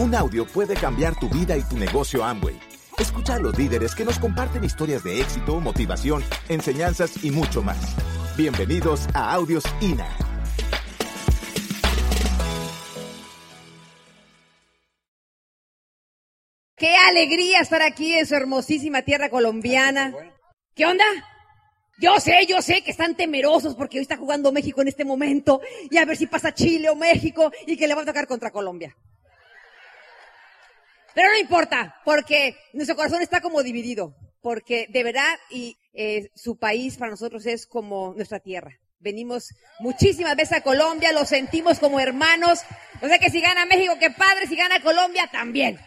Un audio puede cambiar tu vida y tu negocio Amway. Escucha a los líderes que nos comparten historias de éxito, motivación, enseñanzas y mucho más. Bienvenidos a Audios INA. Qué alegría estar aquí en su hermosísima tierra colombiana. ¿Qué onda? Yo sé, yo sé que están temerosos porque hoy está jugando México en este momento y a ver si pasa Chile o México y que le va a tocar contra Colombia. Pero no importa, porque nuestro corazón está como dividido, porque de verdad y eh, su país para nosotros es como nuestra tierra. Venimos muchísimas veces a Colombia, lo sentimos como hermanos. O sea que si gana México, qué padre, si gana Colombia, también.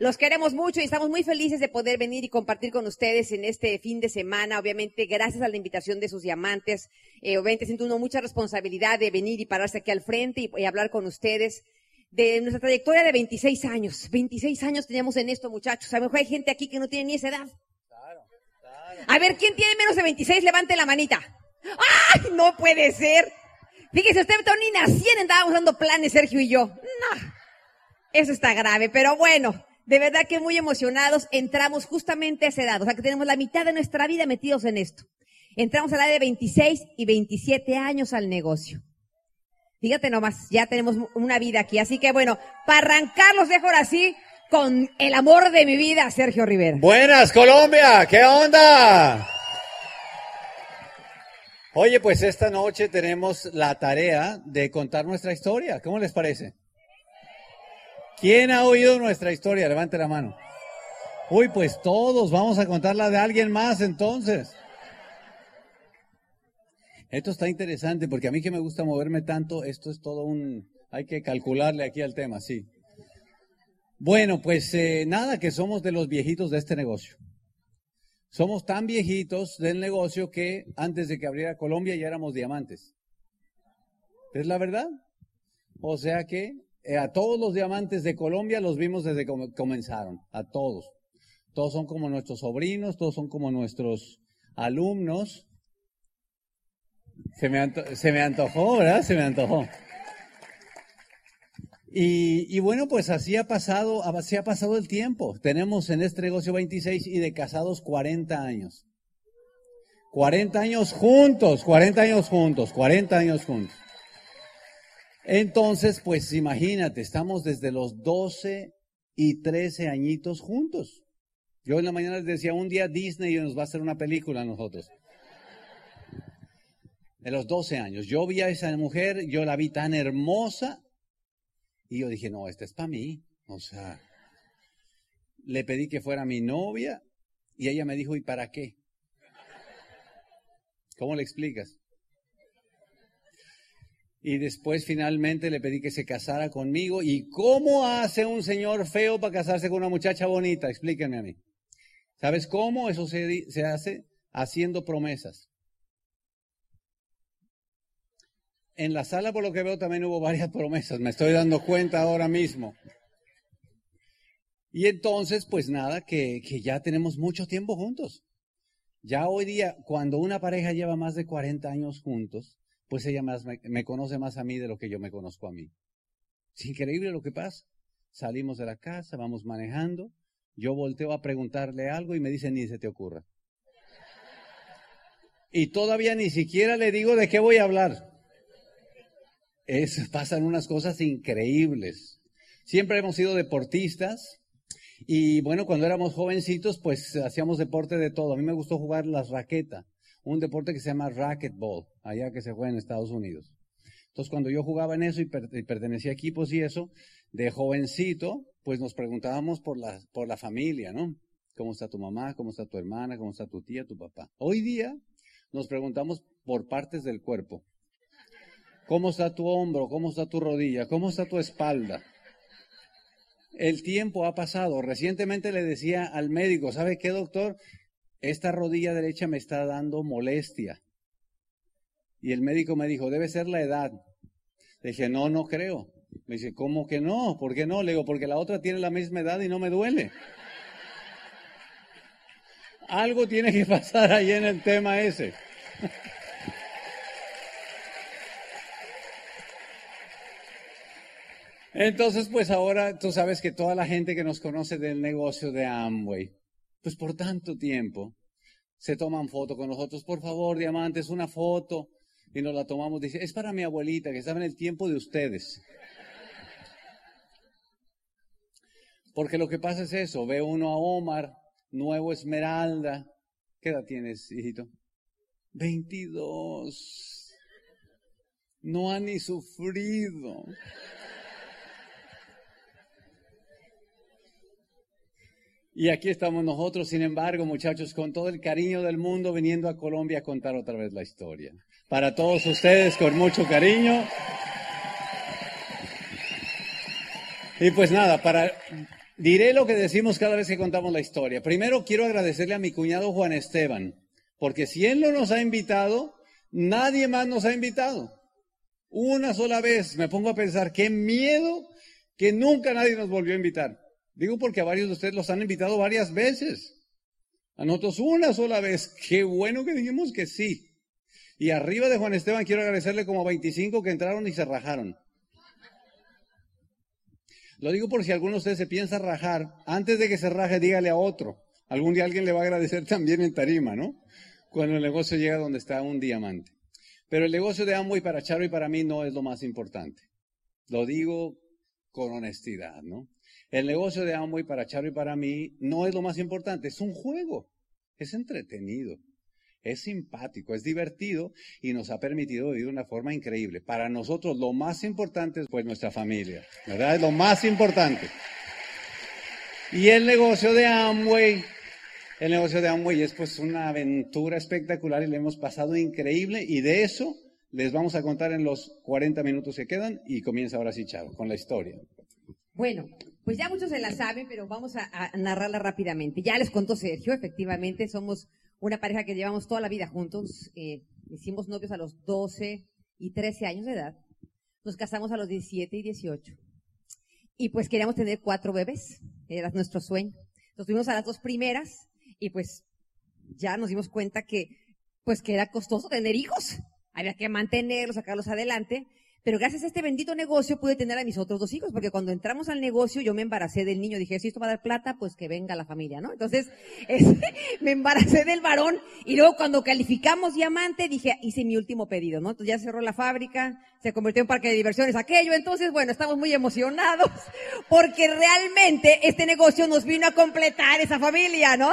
Los queremos mucho y estamos muy felices de poder venir y compartir con ustedes en este fin de semana. Obviamente, gracias a la invitación de sus diamantes. Eh, obviamente siento uno mucha responsabilidad de venir y pararse aquí al frente y, y, hablar con ustedes de nuestra trayectoria de 26 años. 26 años teníamos en esto, muchachos. A lo mejor hay gente aquí que no tiene ni esa edad. Claro, claro. A ver, ¿quién tiene menos de 26? Levante la manita. ¡Ay! No puede ser. Fíjese, usted ni nacían, andábamos dando planes, Sergio y yo. No. Eso está grave, pero bueno de verdad que muy emocionados, entramos justamente a esa edad, o sea que tenemos la mitad de nuestra vida metidos en esto. Entramos a la edad de 26 y 27 años al negocio. Fíjate nomás, ya tenemos una vida aquí. Así que bueno, para arrancar los dejo ahora sí con el amor de mi vida, Sergio Rivera. Buenas, Colombia, ¿qué onda? Oye, pues esta noche tenemos la tarea de contar nuestra historia. ¿Cómo les parece? ¿Quién ha oído nuestra historia? Levante la mano. Uy, pues todos, vamos a contarla de alguien más entonces. Esto está interesante porque a mí que me gusta moverme tanto, esto es todo un... Hay que calcularle aquí al tema, sí. Bueno, pues eh, nada, que somos de los viejitos de este negocio. Somos tan viejitos del negocio que antes de que abriera Colombia ya éramos diamantes. ¿Es la verdad? O sea que eh, a todos los diamantes de Colombia los vimos desde que comenzaron, a todos. Todos son como nuestros sobrinos, todos son como nuestros alumnos. Se me, se me antojó, ¿verdad? Se me antojó. Y, y, bueno, pues así ha pasado, así ha pasado el tiempo. Tenemos en este negocio 26 y de casados 40 años. 40 años juntos, 40 años juntos, 40 años juntos. Entonces, pues imagínate, estamos desde los 12 y 13 añitos juntos. Yo en la mañana les decía, un día Disney nos va a hacer una película a nosotros. De los 12 años. Yo vi a esa mujer, yo la vi tan hermosa y yo dije, no, esta es para mí. O sea, le pedí que fuera mi novia y ella me dijo, ¿y para qué? ¿Cómo le explicas? Y después finalmente le pedí que se casara conmigo. ¿Y cómo hace un señor feo para casarse con una muchacha bonita? Explíquenme a mí. ¿Sabes cómo? Eso se, se hace haciendo promesas. En la sala, por lo que veo, también hubo varias promesas. Me estoy dando cuenta ahora mismo. Y entonces, pues nada, que, ya tenemos mucho tiempo juntos. Ya hoy día, cuando una pareja lleva más de 40 años juntos, pues ella me, conoce más a mí de lo que yo me conozco a mí. Es increíble lo que pasa. Salimos de la casa, vamos manejando, yo volteo a preguntarle algo y me dice ni se te ocurra. Y todavía ni siquiera le digo de qué voy a hablar. Es, pasan unas cosas increíbles. Siempre hemos sido deportistas y bueno, cuando éramos jovencitos pues hacíamos deporte de todo. A mí me gustó jugar las raquetas un deporte que se llama racquetball, allá que se juega en Estados Unidos. Entonces, cuando yo jugaba en eso y, per y, pertenecía a equipos y eso, de jovencito, pues nos preguntábamos por la, por la familia, ¿no? ¿Cómo está tu mamá? ¿Cómo está tu hermana? ¿Cómo está tu tía? ¿Tu papá? Hoy día nos preguntamos por partes del cuerpo. ¿Cómo está tu hombro? ¿Cómo está tu rodilla? ¿Cómo está tu espalda? El tiempo ha pasado. Recientemente le decía al médico, ¿sabe qué, doctor? esta rodilla derecha me está dando molestia. Y el médico me dijo, debe ser la edad. Le dije, no, no creo. Me dice, ¿cómo que no? ¿Por qué no? Le digo, porque la otra tiene la misma edad y no me duele. Algo tiene que pasar ahí en el tema ese. Entonces, pues ahora tú sabes que toda la gente que nos conoce del negocio de Amway, pues por tanto tiempo, se toman foto con nosotros. Por favor, diamantes, una foto. Y nos la tomamos. Dice, es para mi abuelita que estaba en el tiempo de ustedes. Porque lo que pasa es eso. Ve uno a Omar, nuevo Esmeralda. ¿Qué edad tienes, hijito? 22. No ha ni sufrido. Y aquí estamos nosotros, sin embargo, muchachos, con todo el cariño del mundo, viniendo a Colombia a contar otra vez la historia. Para todos ustedes, con mucho cariño. Y pues nada, para diré lo que decimos cada vez que contamos la historia. Primero quiero agradecerle a mi cuñado Juan Esteban, porque si él no nos ha invitado, nadie más nos ha invitado. Una sola vez me pongo a pensar, qué miedo que nunca nadie nos volvió a invitar. Digo porque a varios de ustedes los han invitado varias veces. A nosotros una sola vez. Qué bueno que dijimos que sí. Y arriba de Juan Esteban quiero agradecerle como 25 que entraron y se rajaron. Lo digo por si alguno de ustedes se piensa rajar, antes de que se raje, dígale a otro. Algún día alguien le va a agradecer también en tarima, ¿no? Cuando el negocio llega donde está un diamante. Pero el negocio de Amway para Charo y para mí no es lo más importante. Lo digo con honestidad, ¿no? El negocio de Amway para Charo y para mí no es lo más importante, es un juego, es entretenido, es simpático, es divertido y nos ha permitido vivir de una forma increíble. Para nosotros lo más importante es pues nuestra familia, ¿verdad? Es lo más importante. Y el negocio de Amway, el negocio de Amway es pues una aventura espectacular y le hemos pasado increíble y de eso les vamos a contar en los 40 minutos que quedan y comienza ahora sí Charo con la historia. Bueno, pues ya muchos se la saben, pero vamos a, narrarla rápidamente. Ya les contó Sergio, efectivamente, somos una pareja que llevamos toda la vida juntos. Eh, hicimos novios a los 12 y 13 años de edad. Nos casamos a los 17 y 18. Y pues queríamos tener cuatro bebés. Era nuestro sueño. Nos tuvimos a las dos primeras y pues ya nos dimos cuenta que pues que era costoso tener hijos. Había que mantenerlos, sacarlos adelante. Pero gracias a este bendito negocio pude tener a mis otros dos hijos, porque cuando entramos al negocio yo me embaracé del niño. Dije, si esto va a dar plata, pues que venga la familia, ¿no? Entonces, me embaracé del varón. Y luego cuando calificamos diamante, dije, hice mi último pedido, ¿no? Entonces ya cerró la fábrica, se convirtió en parque de diversiones aquello. Entonces, bueno, estamos muy emocionados, porque realmente este negocio nos vino a completar esa familia, ¿no?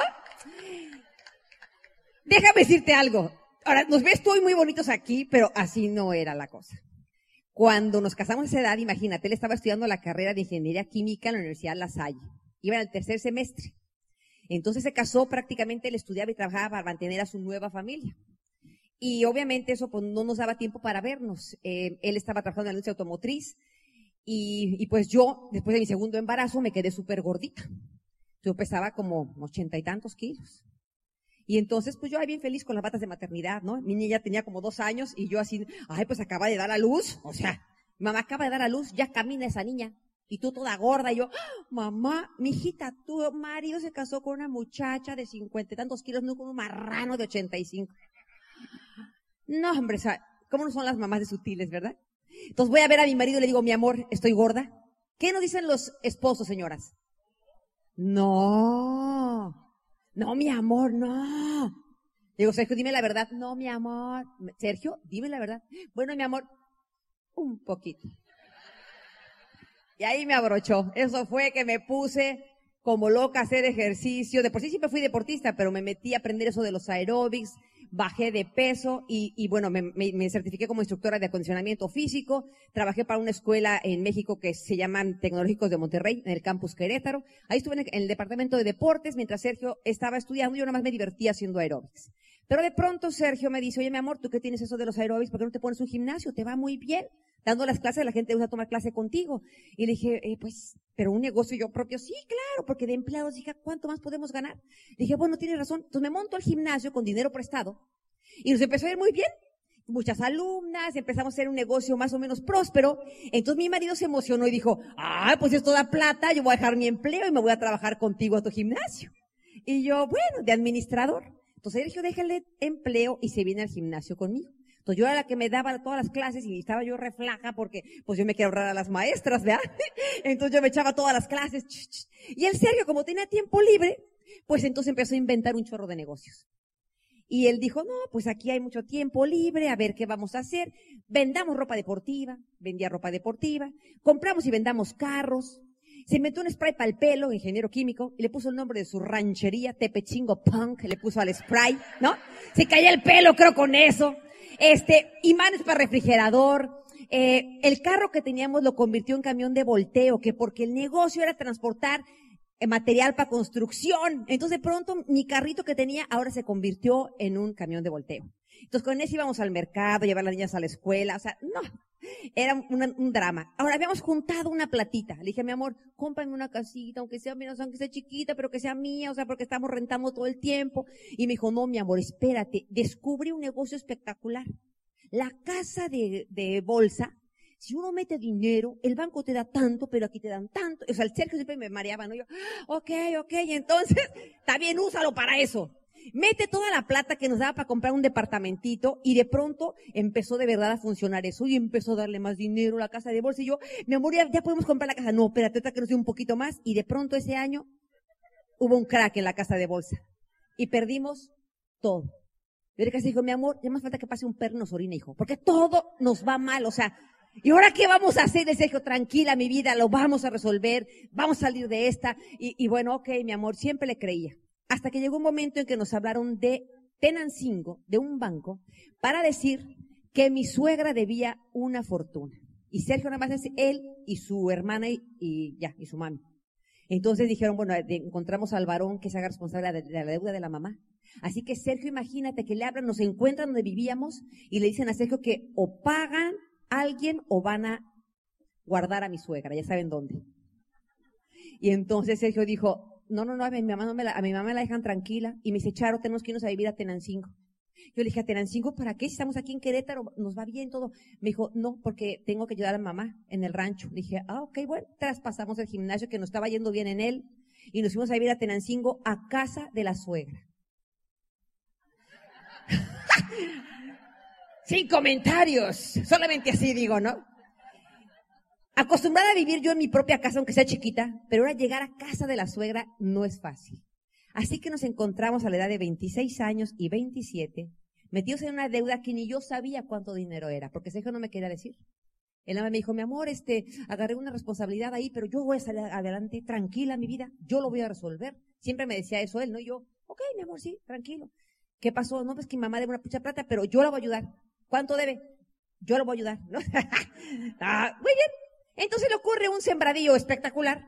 Déjame decirte algo. Ahora, nos ves tú muy bonitos aquí, pero así no era la cosa. Cuando nos casamos a esa edad, imagínate, él estaba estudiando la carrera de Ingeniería Química en la Universidad La Salle. Iba en el tercer semestre. Entonces se casó, prácticamente él estudiaba y trabajaba para mantener a su nueva familia. Y obviamente eso pues, no nos daba tiempo para vernos. Eh, él estaba trabajando en la industria automotriz y, y, pues yo, después de mi segundo embarazo, me quedé súper gordita. Yo pesaba como ochenta y tantos kilos. Y entonces, pues yo ahí bien feliz con las batas de maternidad, ¿no? Mi niña tenía como dos años y yo así, ay, pues acaba de dar a luz. O sea, mamá acaba de dar a luz, ya camina esa niña. Y tú toda gorda, y yo, ¡Ah, mamá, mi hijita, tu marido se casó con una muchacha de cincuenta y tantos kilos, no con un marrano de ochenta y cinco. No, hombre, ¿cómo no son las mamás de sutiles, verdad? Entonces voy a ver a mi marido y le digo, mi amor, estoy gorda. ¿Qué nos dicen los esposos, señoras? No. No, mi amor, no. Digo, Sergio, dime la verdad. No, mi amor. Sergio, dime la verdad. Bueno, mi amor, un poquito. Y ahí me abrochó. Eso fue que me puse como loca a hacer ejercicio. De por sí siempre fui deportista, pero me metí a aprender eso de los aeróbics, bajé de peso y, bueno, me, certifiqué como instructora de acondicionamiento físico. Trabajé para una escuela en México que se llaman Tecnológicos de Monterrey, en el campus Querétaro. Ahí estuve en el, departamento de deportes mientras Sergio estaba estudiando. Yo más me divertía haciendo aeróbics. Pero de pronto Sergio me dice, oye, mi amor, ¿tú qué tienes eso de los aeróbics? ¿Por qué no te pones un gimnasio? Te va muy bien. Dando las clases, la gente usa tomar clase contigo. Y le dije, eh, pues, pero un negocio yo propio, sí, claro, porque de empleados dije, ¿cuánto más podemos ganar? Le dije, bueno, tienes razón. Entonces me monto al gimnasio con dinero prestado y nos empezó a ir muy bien. Muchas alumnas, empezamos a hacer un negocio más o menos próspero. Entonces mi marido se emocionó y dijo, ah, pues esto da plata, yo voy a dejar mi empleo y me voy a trabajar contigo a tu gimnasio. Y yo, bueno, de administrador. Entonces Sergio, déjale empleo y se viene al gimnasio conmigo. Entonces yo era la que me daba todas las clases y estaba yo reflaja porque pues yo me quería ahorrar a las maestras, ¿verdad? Entonces yo me echaba todas las clases. Y el Sergio, como tenía tiempo libre, pues entonces empezó a inventar un chorro de negocios. Y él dijo, no, pues aquí hay mucho tiempo libre, a ver qué vamos a hacer. Vendamos ropa deportiva, vendía ropa deportiva, compramos y vendamos carros. Se inventó un spray para el pelo, ingeniero químico, y le puso el nombre de su ranchería, Tepechingo Punk, le puso al spray, ¿no? Se caía el pelo, creo, con eso. Este, imanes para refrigerador. Eh, el carro que teníamos lo convirtió en camión de volteo, que porque el negocio era transportar material para construcción. Entonces de pronto mi carrito que tenía ahora se convirtió en un camión de volteo. Entonces con ese íbamos al mercado, llevar a las niñas a la escuela, o sea, no, era un, drama. Ahora habíamos juntado una platita. Le dije, mi amor, cómprame una casita, aunque sea menos, aunque sea chiquita, pero que sea mía, o sea, porque estamos rentando todo el tiempo. Y me dijo, no, mi amor, espérate, descubrí un negocio espectacular. La casa de, de bolsa si uno mete dinero, el banco te da tanto, pero aquí te dan tanto. O sea, el Sergio siempre me mareaba, ¿no? Yo, ok, ok, entonces, está bien, úsalo para eso. Mete toda la plata que nos daba para comprar un departamentito y de pronto empezó de verdad a funcionar eso y empezó a darle más dinero a la casa de bolsa y yo, mi amor, ya, podemos comprar la casa. No, espérate, que nos dio un poquito más y de pronto ese año hubo un crack en la casa de bolsa y perdimos todo. Y casi dijo, mi amor, ya más falta que pase un perno nos hijo, porque todo nos va mal, o sea, ¿Y ahora qué vamos a hacer? Les tranquila mi vida, lo vamos a resolver, vamos a salir de esta. Y, bueno, ok, mi amor, siempre le creía. Hasta que llegó un momento en que nos hablaron de Tenancingo, de un banco, para decir que mi suegra debía una fortuna. Y Sergio nada más es él y su hermana y, ya, y su mami. Entonces dijeron, bueno, encontramos al varón que se haga responsable de, la deuda de la mamá. Así que Sergio, imagínate que le hablan, nos encuentran donde vivíamos y le dicen a Sergio que o pagan alguien o van a guardar a mi suegra, ya saben dónde. Y entonces Sergio dijo, no, no, no, a mi mamá me la, me la dejan tranquila. Y me dice, Charo, tenemos que irnos a vivir a Tenancingo. Yo le dije, ¿a Tenancingo para qué? Si estamos aquí en Querétaro, nos va bien todo. Me dijo, no, porque tengo que ayudar a mamá en el rancho. dije, ah, ok, bueno, traspasamos el gimnasio que nos estaba yendo bien en él y nos fuimos a vivir a Tenancingo a casa de la suegra. Sin comentarios. Solamente así digo, ¿no? Acostumbrada a vivir yo en mi propia casa, aunque sea chiquita, pero ahora llegar a casa de la suegra no es fácil. Así que nos encontramos a la edad de 26 años y 27, metidos en una deuda que ni yo sabía cuánto dinero era, porque Sergio no me quería decir. Él me dijo, mi amor, este, agarré una responsabilidad ahí, pero yo voy a salir adelante, tranquila mi vida, yo lo voy a resolver. Siempre me decía eso él, ¿no? Y yo, ok, mi amor, sí, tranquilo. ¿Qué pasó? No, pues que mi mamá debe una pucha plata, pero yo la voy a ayudar. ¿Cuánto debe? Yo lo voy a ayudar. ¿no? ah, muy bien. Entonces le ocurre un sembradío espectacular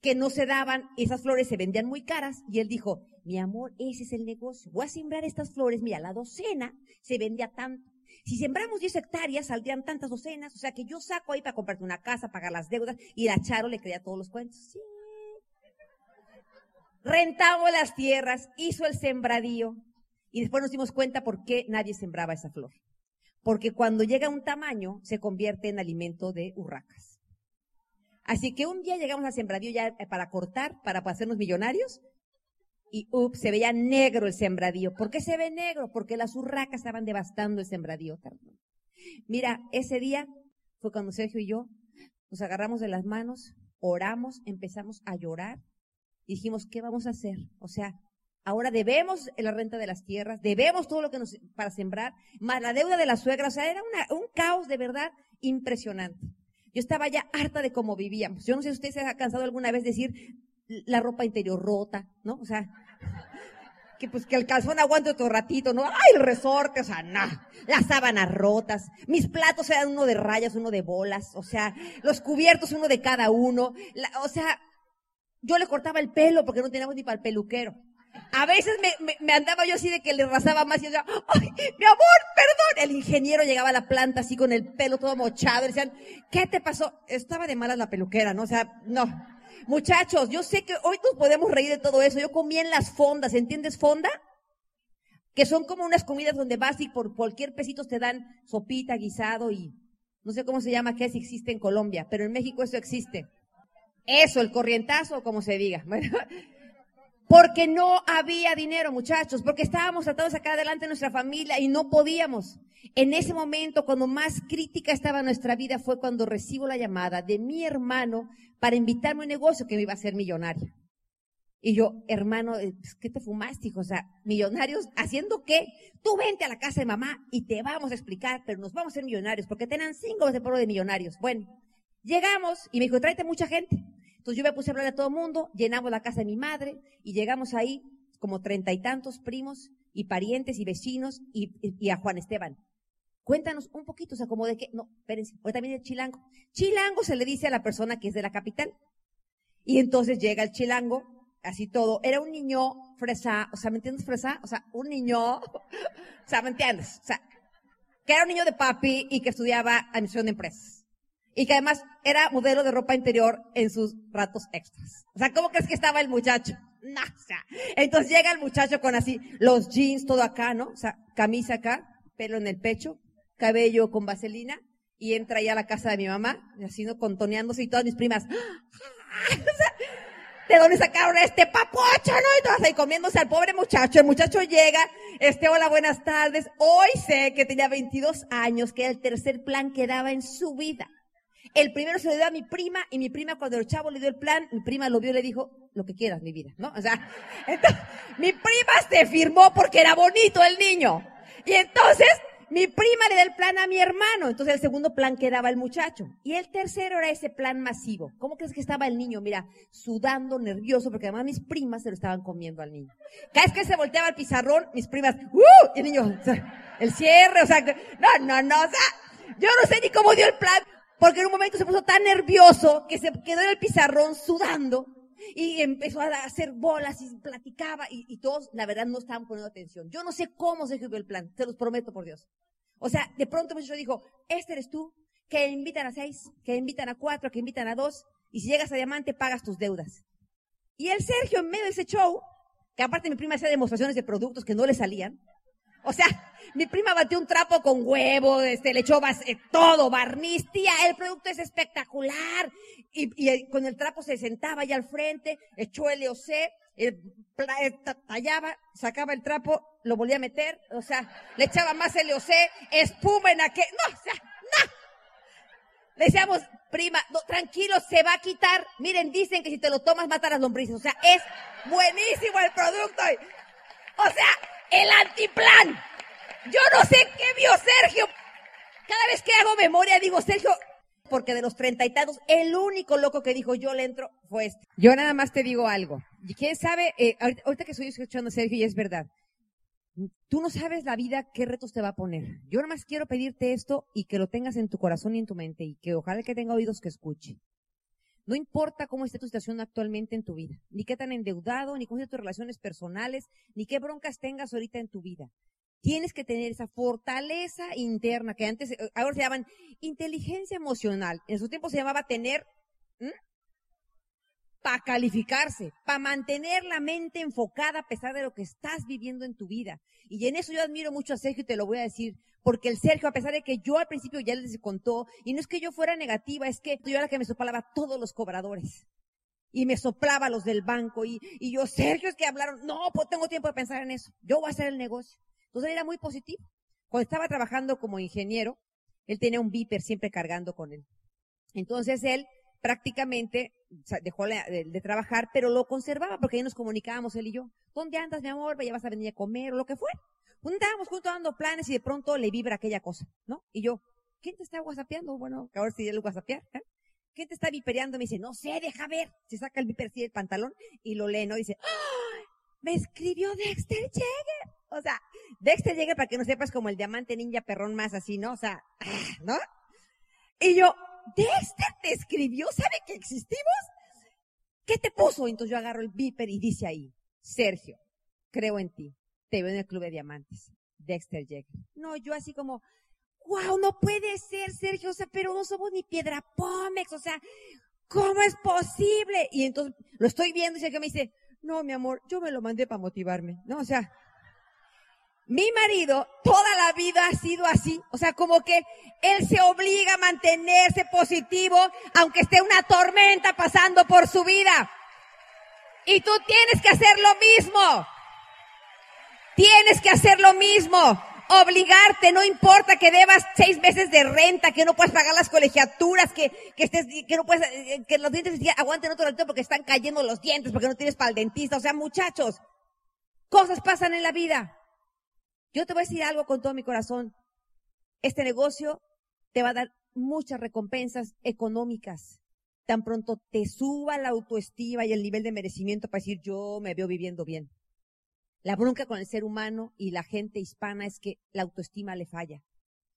que no se daban, esas flores se vendían muy caras y él dijo, mi amor, ese es el negocio. Voy a sembrar estas flores, mira, la docena se vendía tanto. Si sembramos 10 hectáreas, saldrían tantas docenas. O sea que yo saco ahí para comprarte una casa, pagar las deudas. Y la Charo le creía todos los cuentos. Sí. Rentaba las tierras, hizo el sembradío. Y después nos dimos cuenta por qué nadie sembraba esa flor. Porque cuando llega a un tamaño, se convierte en alimento de urracas. Así que un día llegamos al sembradío ya eh, para cortar, para hacernos millonarios, y ups, se veía negro el sembradío. ¿Por qué se ve negro? Porque las urracas estaban devastando el sembradío. Mira, ese día fue cuando Sergio y yo nos agarramos de las manos, oramos, empezamos a llorar, y dijimos, ¿qué vamos a hacer? O sea, Ahora debemos la renta de las tierras, debemos todo lo que nos, para sembrar, más la deuda de la suegra, o sea, era un caos de verdad impresionante. Yo estaba ya harta de cómo vivíamos. Yo no sé si usted se ha cansado alguna vez de decir la ropa interior rota, ¿no? O sea, que pues que el calzón aguante otro ratito, ¿no? ¡Ay, el resorte! O sea, no. Las sábanas rotas. Mis platos eran uno de rayas, uno de bolas. O sea, los cubiertos uno de cada uno. o sea, yo le cortaba el pelo porque no teníamos ni para el peluquero. A veces me, andaba yo así de que le rasaba más y yo decía, ¡ay, mi amor, perdón! El ingeniero llegaba a la planta así con el pelo todo mochado y decían, ¿qué te pasó? Estaba de malas la peluquera, ¿no? O sea, no. Muchachos, yo sé que hoy nos podemos reír de todo eso. Yo comí en las fondas, ¿entiendes fonda? Que son como unas comidas donde vas y por cualquier pesito te dan sopita, guisado y no sé cómo se llama, qué si existe en Colombia, pero en México eso existe. Eso, el corrientazo, como se diga. Porque no había dinero, muchachos, porque estábamos tratando de sacar adelante nuestra familia y no podíamos. En ese momento, cuando más crítica estaba nuestra vida, fue cuando recibo la llamada de mi hermano para invitarme a un negocio que me iba a hacer millonaria. Y yo, hermano, eh, pues, ¿qué te fumaste, hijo? O sea, millonarios, ¿haciendo qué? Tú vente a la casa de mamá y te vamos a explicar, pero nos vamos a ser millonarios, porque tenían cinco veces por de millonarios. Bueno, llegamos y me dijo, tráete mucha gente. Entonces yo me puse a hablar a todo el mundo, llenamos la casa de mi madre y llegamos ahí como treinta y tantos primos y parientes y vecinos y, a Juan Esteban. Cuéntanos un poquito, o sea, como de qué, no, espérense, ahorita viene el chilango. Chilango se le dice a la persona que es de la capital. Y entonces llega el chilango, así todo. Era un niño fresa, o sea, ¿me entiendes fresa? O sea, un niño, o sea, ¿me entiendes? O sea, que era un niño de papi y que estudiaba administración de empresas y que además era modelo de ropa interior en sus ratos extras. O sea, ¿cómo crees que estaba el muchacho? No, o sea, entonces llega el muchacho con así, los jeans, todo acá, ¿no? O sea, camisa acá, pelo en el pecho, cabello con vaselina, y entra ya a la casa de mi mamá, así, ¿no? Contoneándose y todas mis primas, ¿de dónde sacaron este papocho, no? Y todas ahí comiéndose al pobre muchacho. El muchacho llega, este, hola, buenas tardes. Hoy sé que tenía 22 años, que era el tercer plan que daba en su vida. El primero se lo dio a mi prima y mi prima cuando el chavo le dio el plan, mi prima lo vio y le dijo, lo que quieras, mi vida, ¿no? O sea, entonces, mi prima se firmó porque era bonito el niño. Y entonces, mi prima le da el plan a mi hermano. Entonces, el segundo plan quedaba el muchacho. Y el tercero era ese plan masivo. ¿Cómo crees que estaba el niño? Mira, sudando, nervioso, porque además mis primas se lo estaban comiendo al niño. Cada vez que se volteaba el pizarrón, mis primas, ¡uh! Y el niño, el cierre, o sea, no, no, no, o sea, yo no sé ni cómo dio el plan, porque en un momento se puso tan nervioso que se quedó en el pizarrón sudando y empezó a hacer bolas y platicaba y, todos, la verdad, no estaban poniendo atención. Yo no sé cómo se ejecutó el plan, se los prometo por Dios. O sea, de pronto el dijo, este eres tú, que invitan a seis, que invitan a cuatro, que invitan a dos, y si llegas a diamante pagas tus deudas. Y el Sergio en medio de ese show, que aparte mi prima hacía demostraciones de productos que no le salían, o sea, mi prima batió un trapo con huevo, este, le echó eh, todo, barniz, tía, el producto es espectacular. Y, y, con el trapo se sentaba allá al frente, echó el el, eh, tallaba, sacaba el trapo, lo volvía a meter, o sea, le echaba más el EOC, espuma en aquel, no, o sea, no. Le decíamos, prima, tranquilo, se va a quitar. Miren, dicen que si te lo tomas mata las lombrices. O sea, es buenísimo el producto. O sea, el antiplan. Yo no sé qué vio Sergio. Cada vez que hago memoria digo, Sergio, porque de los treinta y tantos, el único loco que dijo yo le entro fue este. Yo nada más te digo algo. Quién sabe, eh, ahorita, que estoy escuchando a Sergio y es verdad. Tú no sabes la vida qué retos te va a poner. Yo nada más quiero pedirte esto y que lo tengas en tu corazón y en tu mente y que ojalá que tenga oídos que escuche. No importa cómo esté tu situación actualmente en tu vida, ni qué tan endeudado, ni cómo estén tus relaciones personales, ni qué broncas tengas ahorita en tu vida. Tienes que tener esa fortaleza interna que antes, eh, ahora se llaman inteligencia emocional. En su tiempo se llamaba tener, para calificarse, para mantener la mente enfocada a pesar de lo que estás viviendo en tu vida. Y en eso yo admiro mucho a Sergio y te lo voy a decir, porque el Sergio, a pesar de que yo al principio ya les contó, y no es que yo fuera negativa, es que yo era la que me soplaba todos los cobradores. Y me soplaba los del banco, y, y yo, Sergio, es que hablaron, no, pues tengo tiempo de pensar en eso, yo voy a hacer el negocio. Entonces él era muy positivo. Cuando estaba trabajando como ingeniero, él tenía un viper siempre cargando con él. Entonces él prácticamente dejó de, trabajar, pero lo conservaba porque ahí nos comunicábamos él y yo. ¿Dónde andas, mi amor? ¿Ya vas a venir a comer o lo que fue? Un estábamos juntos dando planes y de pronto le vibra aquella cosa, ¿no? Y yo, ¿quién te está whatsappeando? Bueno, ahora sí lo whatsappear, ¿eh? ¿Quién te está vipereando? Me dice, no sé, deja ver. Se saca el viper así del pantalón y lo lee, ¿no? Dice, ¡Ah! Me escribió Dexter Jagger. O sea, Dexter Jagger, para que no sepas, como el diamante ninja perrón más así, ¿no? O sea, ¿no? Y yo, Dexter te escribió, ¿sabe que existimos? ¿Qué te puso? Entonces yo agarro el viper y dice ahí, Sergio, creo en ti. Te veo en el Club de Diamantes. Dexter Jagger. No, yo así como, wow, no puede ser, Sergio, o sea, pero no somos ni piedra pómex, o sea, ¿cómo es posible? Y entonces lo estoy viendo y Sergio me dice, no, mi amor, yo me lo mandé para motivarme, ¿no? O sea, mi marido toda la vida ha sido así, o sea, como que él se obliga a mantenerse positivo aunque esté una tormenta pasando por su vida. Y tú tienes que hacer lo mismo. Tienes que hacer lo mismo. Obligarte, no importa que debas seis meses de renta, que no puedas pagar las colegiaturas, que, que estés, que no puedes, eh, que los dientes aguanten otro ratito porque están cayendo los dientes, porque no tienes para el dentista. O sea, muchachos, cosas pasan en la vida. Yo te voy a decir algo con todo mi corazón. Este negocio te va a dar muchas recompensas económicas. Tan pronto te suba la autoestima y el nivel de merecimiento para decir yo me veo viviendo bien. La bronca con el ser humano y la gente hispana es que la autoestima le falla.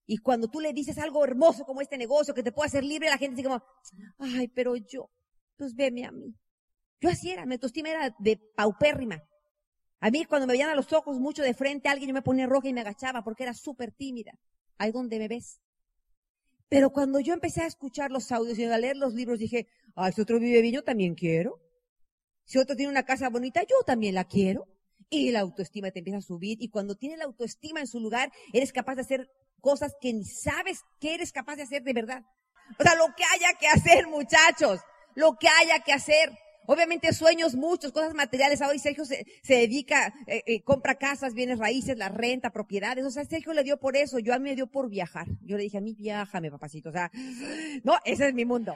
Y cuando tú le dices algo hermoso como este negocio que te puede hacer libre, la gente dice como, ay, pero yo, pues veme a mí. Yo así era, mi autoestima era de paupérrima. A mí cuando me veían a los ojos mucho de frente, alguien yo me ponía roja y me agachaba porque era súper tímida. Ahí donde me ves. Pero cuando yo empecé a escuchar los audios y a leer los libros, dije, ay, si otro vive bien, yo también quiero. Si otro tiene una casa bonita, yo también la quiero y la autoestima te empieza a subir y cuando tienes la autoestima en su lugar, eres capaz de hacer cosas que ni sabes que eres capaz de hacer de verdad. O sea, lo que haya que hacer, muchachos, lo que haya que hacer. Obviamente sueños muchos, cosas materiales. Ahora Sergio se, se dedica, eh, eh, compra casas, bienes raíces, la renta, propiedades. O sea, Sergio le dio por eso, yo a mí me dio por viajar. Yo le dije, a mí viájame, papacito. O sea, no, ese es mi mundo.